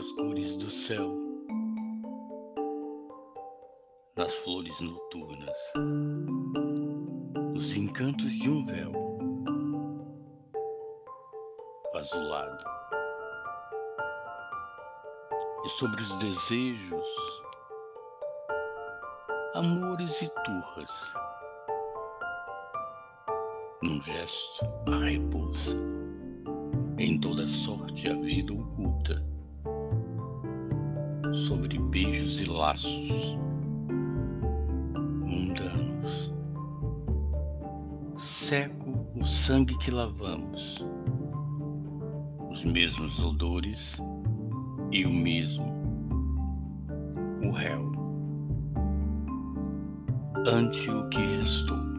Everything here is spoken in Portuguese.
as cores do céu, nas flores noturnas, nos encantos de um véu azulado, e sobre os desejos, amores e turras, num gesto a repousa em toda sorte a vida oculta, sobre beijos e laços mundanos. Seco o sangue que lavamos, os mesmos odores e o mesmo, o réu, ante o que restou.